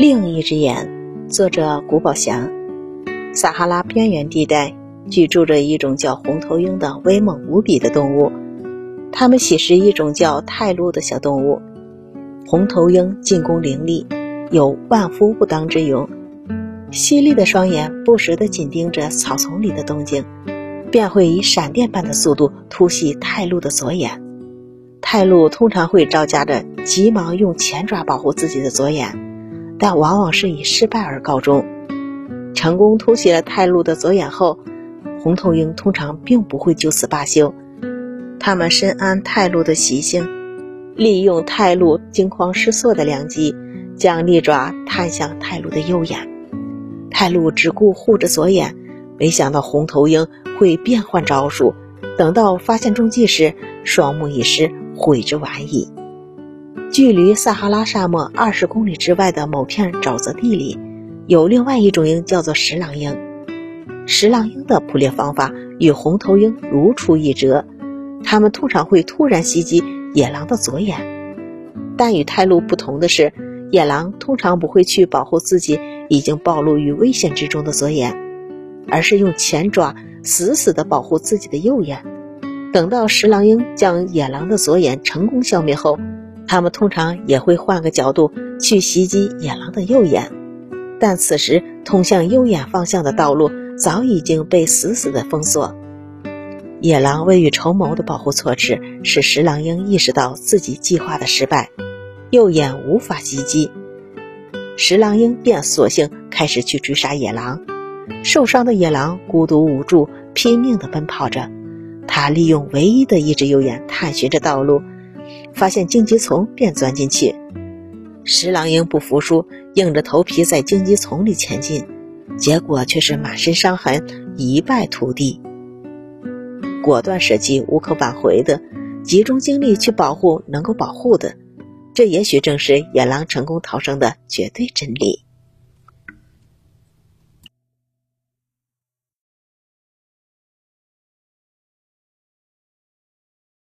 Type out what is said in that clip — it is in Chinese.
另一只眼，作者古宝祥。撒哈拉边缘地带居住着一种叫红头鹰的威猛无比的动物，它们喜食一种叫泰鹿的小动物。红头鹰进攻凌厉，有万夫不当之勇。犀利的双眼不时地紧盯着草丛里的动静，便会以闪电般的速度突袭泰鹿的左眼。泰鹿通常会招架着，急忙用前爪保护自己的左眼。但往往是以失败而告终。成功突袭了泰路的左眼后，红头鹰通常并不会就此罢休，它们深谙泰路的习性，利用泰路惊慌失措的良机，将利爪探向泰路的右眼。泰路只顾护着左眼，没想到红头鹰会变换招数，等到发现中计时，双目已失，悔之晚矣。距离撒哈拉沙漠二十公里之外的某片沼泽地里，有另外一种鹰，叫做石狼鹰。石狼鹰的捕猎方法与红头鹰如出一辙，它们通常会突然袭击野狼的左眼。但与泰鹿不同的是，野狼通常不会去保护自己已经暴露于危险之中的左眼，而是用前爪死死地保护自己的右眼。等到石狼鹰将野狼的左眼成功消灭后，他们通常也会换个角度去袭击野狼的右眼，但此时通向右眼方向的道路早已经被死死的封锁。野狼未雨绸缪的保护措施使石狼鹰意识到自己计划的失败，右眼无法袭击，石狼鹰便索性开始去追杀野狼。受伤的野狼孤独无助，拼命地奔跑着，他利用唯一的一只右眼探寻着道路。发现荆棘丛便钻进去，石狼鹰不服输，硬着头皮在荆棘丛里前进，结果却是满身伤痕，一败涂地。果断舍弃无可挽回的，集中精力去保护能够保护的，这也许正是野狼成功逃生的绝对真理。